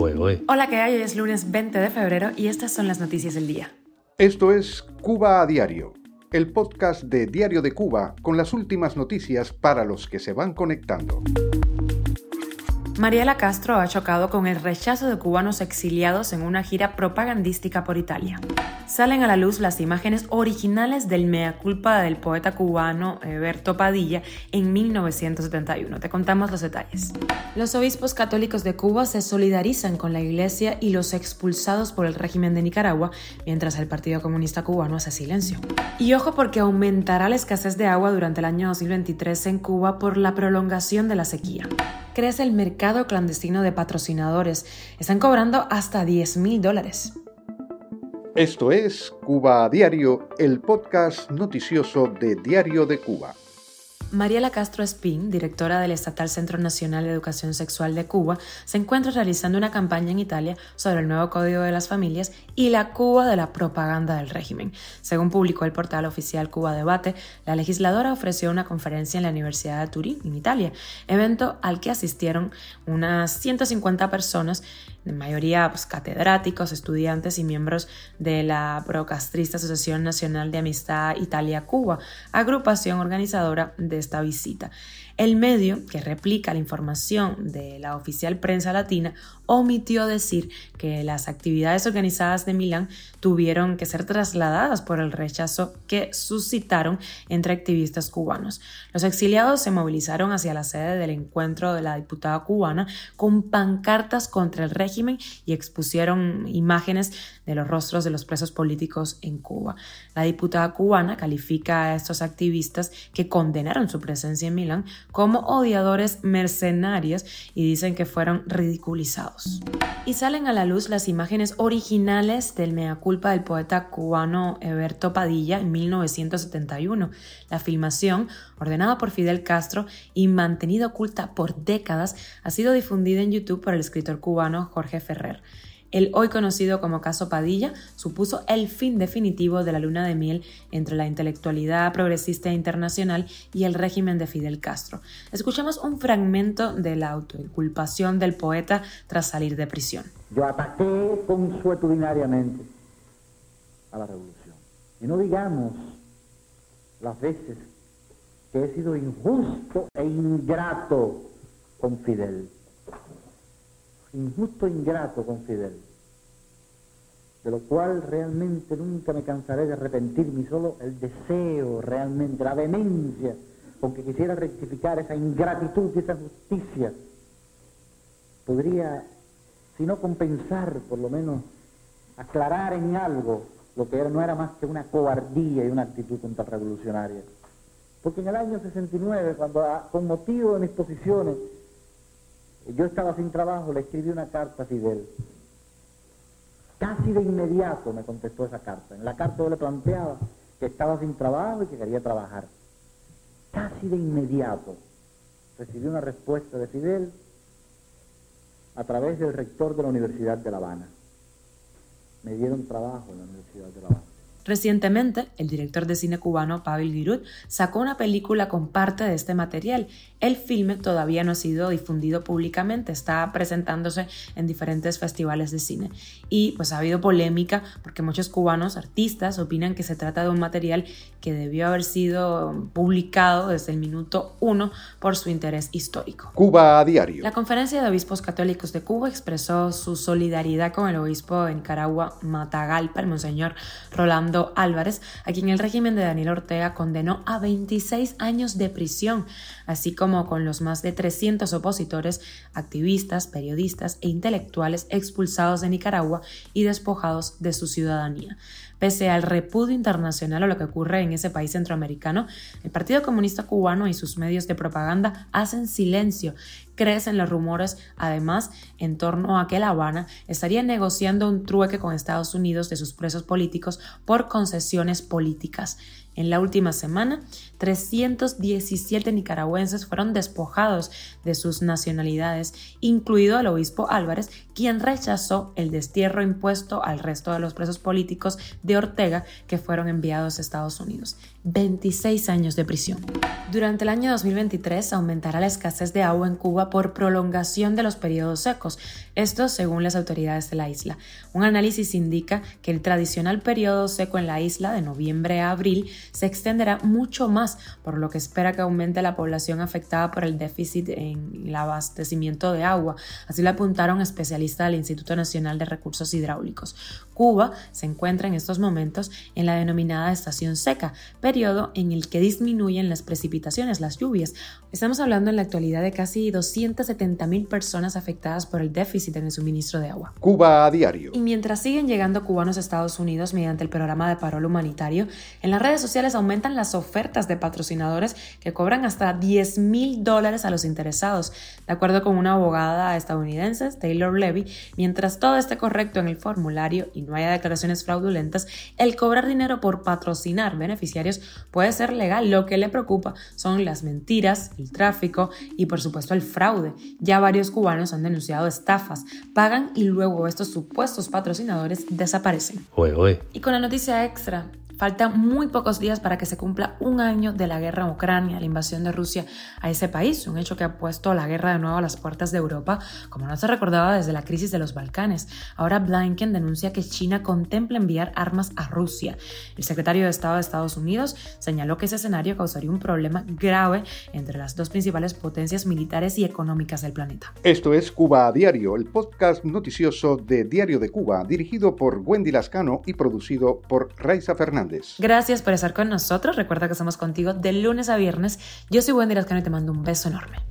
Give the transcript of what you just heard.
Hola, ¿qué hay? Hoy es lunes 20 de febrero y estas son las noticias del día. Esto es Cuba a Diario, el podcast de Diario de Cuba con las últimas noticias para los que se van conectando. Mariela Castro ha chocado con el rechazo de cubanos exiliados en una gira propagandística por Italia. Salen a la luz las imágenes originales del mea culpa del poeta cubano Berto Padilla en 1971. Te contamos los detalles. Los obispos católicos de Cuba se solidarizan con la iglesia y los expulsados por el régimen de Nicaragua, mientras el Partido Comunista Cubano hace silencio. Y ojo porque aumentará la escasez de agua durante el año 2023 en Cuba por la prolongación de la sequía crece el mercado clandestino de patrocinadores. Están cobrando hasta 10 mil dólares. Esto es Cuba a Diario, el podcast noticioso de Diario de Cuba. Mariela Castro Espín, directora del Estatal Centro Nacional de Educación Sexual de Cuba, se encuentra realizando una campaña en Italia sobre el nuevo Código de las Familias y la Cuba de la propaganda del régimen. Según publicó el portal oficial Cuba Debate, la legisladora ofreció una conferencia en la Universidad de Turín, en Italia, evento al que asistieron unas 150 personas en mayoría pues, catedráticos, estudiantes y miembros de la procastrista Asociación Nacional de Amistad Italia-Cuba, agrupación organizadora de esta visita. El medio, que replica la información de la oficial prensa latina, omitió decir que las actividades organizadas de Milán tuvieron que ser trasladadas por el rechazo que suscitaron entre activistas cubanos. Los exiliados se movilizaron hacia la sede del encuentro de la diputada cubana con pancartas contra el régimen y expusieron imágenes de los rostros de los presos políticos en Cuba. La diputada cubana califica a estos activistas que condenaron su presencia en Milán como odiadores mercenarios y dicen que fueron ridiculizados. Y salen a la luz las imágenes originales del mea culpa del poeta cubano Eberto Padilla en 1971. La filmación, ordenada por Fidel Castro y mantenida oculta por décadas, ha sido difundida en YouTube por el escritor cubano Jorge Ferrer. El hoy conocido como caso Padilla supuso el fin definitivo de la luna de miel entre la intelectualidad progresista internacional y el régimen de Fidel Castro. Escuchamos un fragmento de la autoinculpación del poeta tras salir de prisión. Yo ataqué consuetudinariamente a la revolución. Y no digamos las veces que he sido injusto e ingrato con Fidel injusto e ingrato con Fidel, de lo cual realmente nunca me cansaré de arrepentirme, solo el deseo realmente, la vehemencia con que quisiera rectificar esa ingratitud y esa justicia, podría, si no compensar, por lo menos aclarar en algo lo que no era más que una cobardía y una actitud contrarrevolucionaria. Porque en el año 69, cuando con motivo de mis yo estaba sin trabajo, le escribí una carta a Fidel. Casi de inmediato me contestó esa carta. En la carta yo le planteaba que estaba sin trabajo y que quería trabajar. Casi de inmediato recibí una respuesta de Fidel a través del rector de la Universidad de La Habana. Me dieron trabajo en la Universidad de La Habana. Recientemente, el director de cine cubano Pavel Giroud sacó una película con parte de este material. El filme todavía no ha sido difundido públicamente, está presentándose en diferentes festivales de cine. Y pues ha habido polémica porque muchos cubanos artistas opinan que se trata de un material que debió haber sido publicado desde el minuto uno por su interés histórico. Cuba a diario. La Conferencia de Obispos Católicos de Cuba expresó su solidaridad con el obispo de Nicaragua Matagalpa, el monseñor Rolando Álvarez, a quien el régimen de Daniel Ortega condenó a 26 años de prisión, así como con los más de 300 opositores, activistas, periodistas e intelectuales expulsados de Nicaragua y despojados de su ciudadanía. Pese al repudio internacional a lo que ocurre en ese país centroamericano, el Partido Comunista Cubano y sus medios de propaganda hacen silencio. Crecen los rumores, además, en torno a que La Habana estaría negociando un trueque con Estados Unidos de sus presos políticos por concesiones políticas. En la última semana, 317 nicaragüenses fueron despojados de sus nacionalidades, incluido el obispo Álvarez, quien rechazó el destierro impuesto al resto de los presos políticos de Ortega que fueron enviados a Estados Unidos. 26 años de prisión. Durante el año 2023 aumentará la escasez de agua en Cuba por prolongación de los periodos secos, esto según las autoridades de la isla. Un análisis indica que el tradicional periodo seco en la isla de noviembre a abril se extenderá mucho más, por lo que espera que aumente la población afectada por el déficit en el abastecimiento de agua. Así lo apuntaron especialistas del Instituto Nacional de Recursos Hidráulicos. Cuba se encuentra en estos momentos en la denominada estación seca, periodo en el que disminuyen las precipitaciones, las lluvias. Estamos hablando en la actualidad de casi 270 mil personas afectadas por el déficit en el suministro de agua. Cuba a diario. Y mientras siguen llegando cubanos a Estados Unidos mediante el programa de parol humanitario, en las redes sociales aumentan las ofertas de patrocinadores que cobran hasta 10 mil dólares a los interesados. De acuerdo con una abogada estadounidense, Taylor Levy, mientras todo esté correcto en el formulario y no haya declaraciones fraudulentas, el cobrar dinero por patrocinar beneficiarios puede ser legal. Lo que le preocupa son las mentiras, el tráfico y por supuesto el fraude. Ya varios cubanos han denunciado estafas, pagan y luego estos supuestos patrocinadores desaparecen. Y con la noticia extra, Faltan muy pocos días para que se cumpla un año de la guerra en Ucrania, la invasión de Rusia a ese país, un hecho que ha puesto la guerra de nuevo a las puertas de Europa, como no se recordaba desde la crisis de los Balcanes. Ahora Blinken denuncia que China contempla enviar armas a Rusia. El secretario de Estado de Estados Unidos señaló que ese escenario causaría un problema grave entre las dos principales potencias militares y económicas del planeta. Esto es Cuba a Diario, el podcast noticioso de Diario de Cuba, dirigido por Wendy Lascano y producido por Raiza Fernández. Gracias por estar con nosotros. Recuerda que estamos contigo de lunes a viernes. Yo soy Wendy Lascano y te mando un beso enorme.